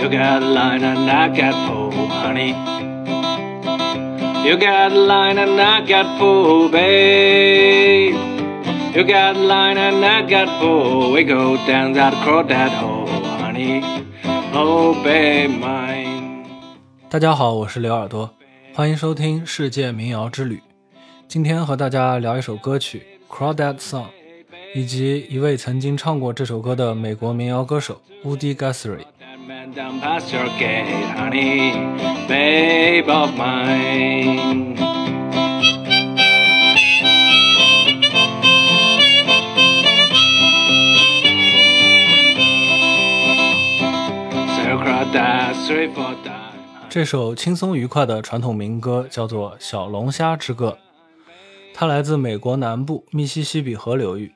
You got line and I got pole, honey. You got line and I got pole, babe. You got line and I got pole. We go down that crawdad hole, honey. Oh, babe, mine. 大家好，我是刘耳朵，欢迎收听世界民谣之旅。今天和大家聊一首歌曲《Crawdad Song》，以及一位曾经唱过这首歌的美国民谣歌手 Woody Guthrie。my name is 这首轻松愉快的传统民歌叫做小龙虾之歌，它来自美国南部密西西比河流域，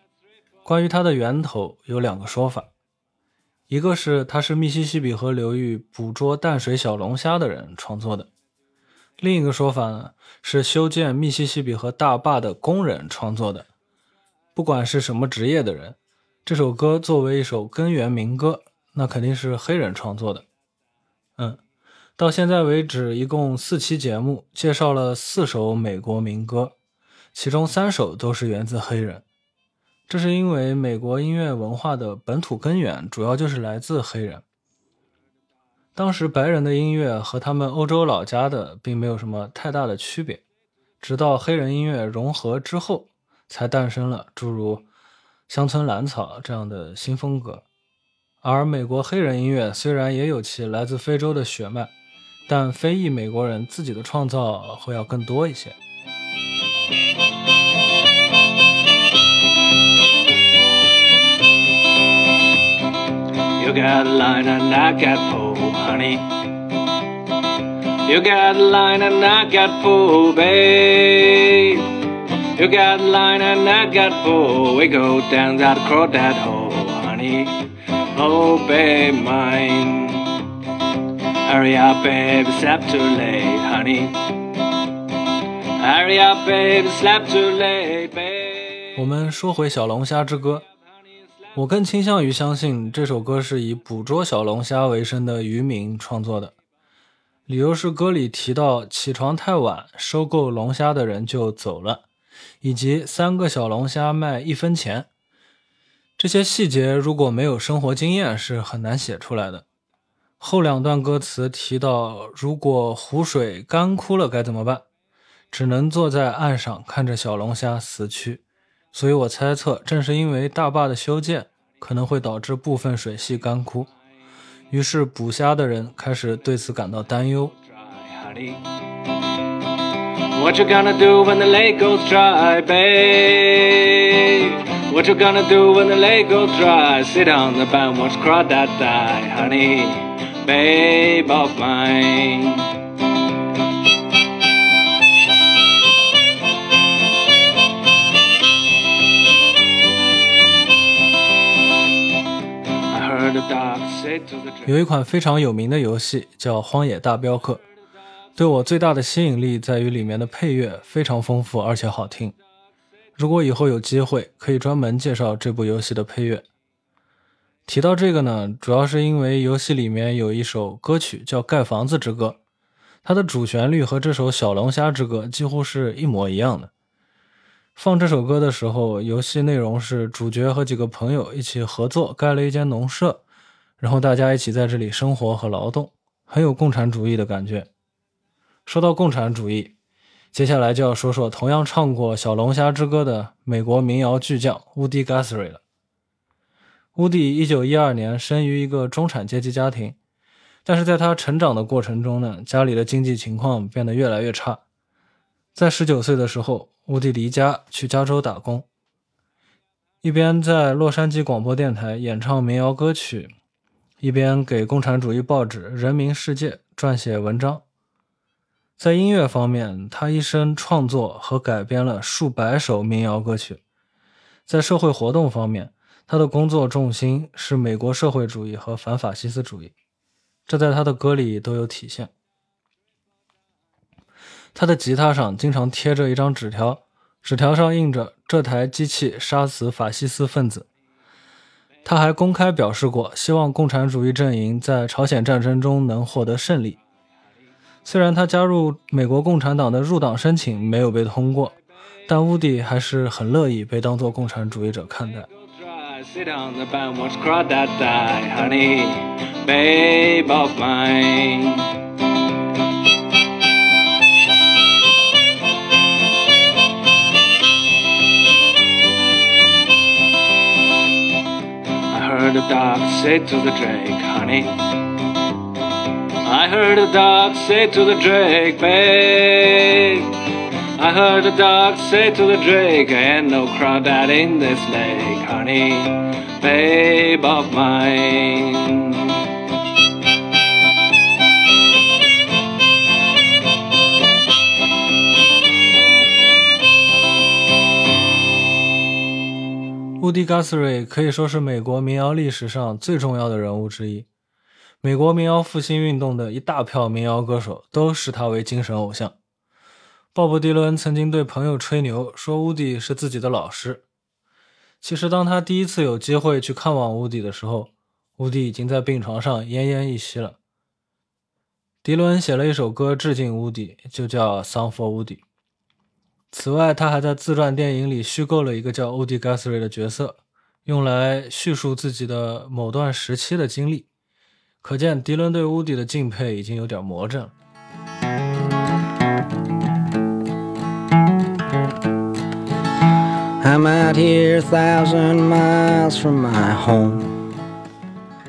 关于它的源头有两个说法。一个是他是密西西比河流域捕捉淡水小龙虾的人创作的，另一个说法呢是修建密西西比河大坝的工人创作的。不管是什么职业的人，这首歌作为一首根源民歌，那肯定是黑人创作的。嗯。到现在为止，一共四期节目，介绍了四首美国民歌，其中三首都是源自黑人。这是因为美国音乐文化的本土根源主要就是来自黑人。当时白人的音乐和他们欧洲老家的并没有什么太大的区别，直到黑人音乐融合之后，才诞生了诸如乡村蓝草这样的新风格。而美国黑人音乐虽然也有其来自非洲的血脉。但非裔美国人自己的创造会要更多一些。You got line and I got pole, honey. You got line and I got pole, babe. You got line and I got pole. We go down that crawdad hole, honey. Oh, babe, mine. Hurry up, babe, slept too late, honey. Hurry up, babe, slept too late, babe. 我们说回《小龙虾之歌》， 我更倾向于相信这首歌是以捕捉小龙虾为生的渔民创作的，理由是歌里提到起床太晚，收购龙虾的人就走了，以及三个小龙虾卖一分钱。这些细节如果没有生活经验是很难写出来的。后两段歌词提到，如果湖水干枯了该怎么办？只能坐在岸上看着小龙虾死去。所以我猜测，正是因为大坝的修建可能会导致部分水系干枯，于是捕虾的人开始对此感到担忧。honey. What you gonna do when the lake goes dry, babe? What you gonna do when the lake goes dry? Sit on the bank, watch crawdad die, honey, babe of mine. 有一款非常有名的游戏叫《荒野大镖客》，对我最大的吸引力在于里面的配乐非常丰富而且好听。如果以后有机会，可以专门介绍这部游戏的配乐。提到这个呢，主要是因为游戏里面有一首歌曲叫《盖房子之歌》，它的主旋律和这首《小龙虾之歌》几乎是一模一样的。放这首歌的时候，游戏内容是主角和几个朋友一起合作盖了一间农舍，然后大家一起在这里生活和劳动，很有共产主义的感觉。说到共产主义，接下来就要说说同样唱过《小龙虾之歌》的美国民谣巨匠 Woody Guthrie 了。乌迪一九一二年生于一个中产阶级家庭，但是在他成长的过程中呢，家里的经济情况变得越来越差。在十九岁的时候，乌迪离家去加州打工，一边在洛杉矶广播电台演唱民谣歌曲，一边给共产主义报纸《人民世界》撰写文章。在音乐方面，他一生创作和改编了数百首民谣歌曲。在社会活动方面，他的工作重心是美国社会主义和反法西斯主义，这在他的歌里都有体现。他的吉他上经常贴着一张纸条，纸条上印着“这台机器杀死法西斯分子”。他还公开表示过，希望共产主义阵营在朝鲜战争中能获得胜利。虽然他加入美国共产党的入党申请没有被通过，但乌迪还是很乐意被当作共产主义者看待。Heard a dog say to the drake, honey. I heard a dog say to the drake, babe. I heard a dog say to the drake, ain't no crawdad in this lake, honey, babe of mine. 乌迪·加斯瑞可以说是美国民谣历史上最重要的人物之一。美国民谣复兴运动的一大票民谣歌手都视他为精神偶像。鲍勃·迪伦曾经对朋友吹牛说，乌迪是自己的老师。其实，当他第一次有机会去看望乌迪的时候，乌迪已经在病床上奄奄一息了。迪伦写了一首歌致敬乌迪，就叫《Song for Woody》。此外，他还在自传电影里虚构了一个叫乌迪·加斯瑞的角色，用来叙述自己的某段时期的经历。可见，迪伦对乌迪的敬佩已经有点魔怔了。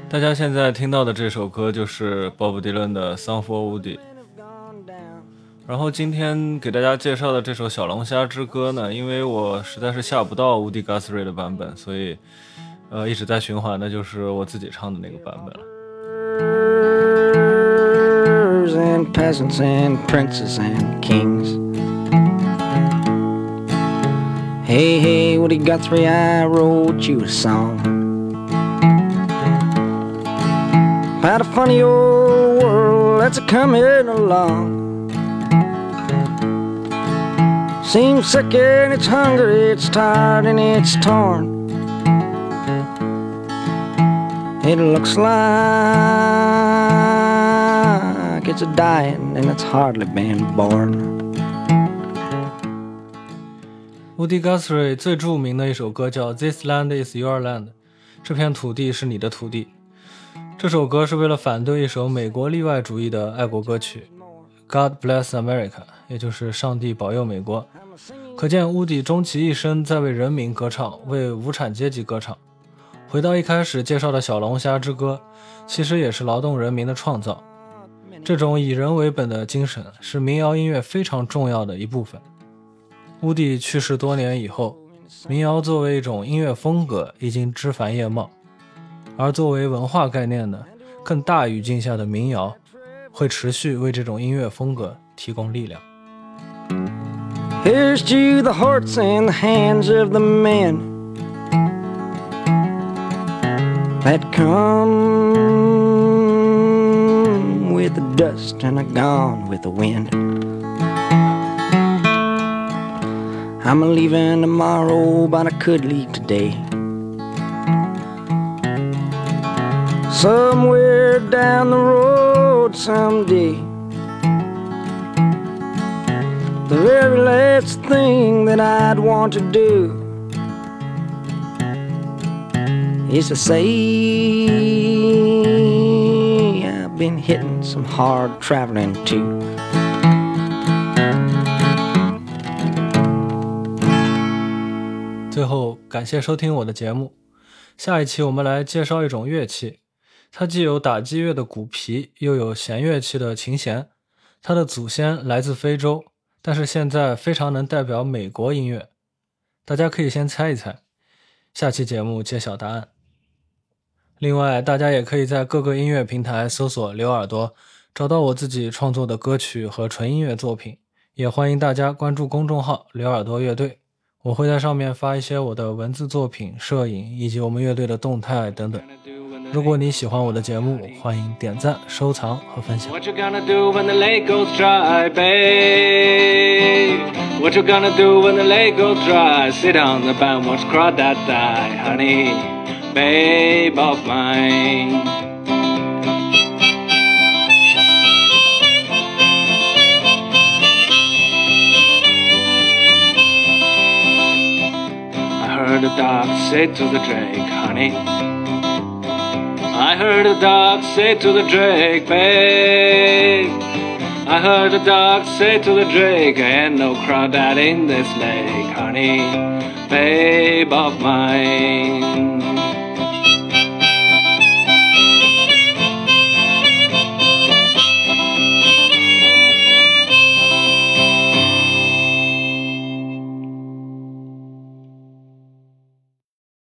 大家现在听到的这首歌就是鲍勃·迪伦的《Song for Woody》。然后今天给大家介绍的这首《小龙虾之歌》呢，因为我实在是下不到乌迪·加斯瑞的版本，所以呃一直在循环的就是我自己唱的那个版本了。About a funny old world that's coming along. Seems sick and it's hungry, it's tired and it's torn. It looks like it's a dying and it's hardly been born. 乌迪·加斯瑞最着名的一首歌叫《This Land Is Your Land》，这片土地是你的土地。这首歌是为了反对一首美国例外主义的爱国歌曲《God Bless America》， 也就是上帝保佑美国。可见乌迪终其一生在为人民歌唱，为无产阶级歌唱。回到一开始介绍的小龙虾之歌，其实也是劳动人民的创造。这种以人为本的精神是民谣音乐非常重要的一部分。乌迪去世多年以后，民谣作为一种音乐风格已经枝繁叶茂，而作为文化概念呢，更大语境下的民谣会持续为这种音乐风格提供力量。Here's to the hearts and the hands of the men that come with the dust and are gone with the wind. I'm a leaving tomorrow, but I could leave today. Somewhere down the road someday. The very last thing that I'd want to do is to say I've been hitting some hard traveling too. 最后，感谢收听我的节目。下一期我们来介绍一种乐器，它既有打击乐的鼓皮，又有弦乐器的琴弦。它的祖先来自非洲，但是现在非常能代表美国音乐。大家可以先猜一猜，下期节目揭晓答案。另外，大家也可以在各个音乐平台搜索“刘耳朵”，找到我自己创作的歌曲和纯音乐作品。也欢迎大家关注公众号“刘耳朵乐队”。我会在上面发一些我的文字作品、摄影以及我们乐队的动态等等。如果你喜欢我的节目，欢迎点赞、收藏和分享。I heard a dog say to the drake, babe. I heard a dog say to the drake, I ain't no crawdad in this lake, honey, babe of mine.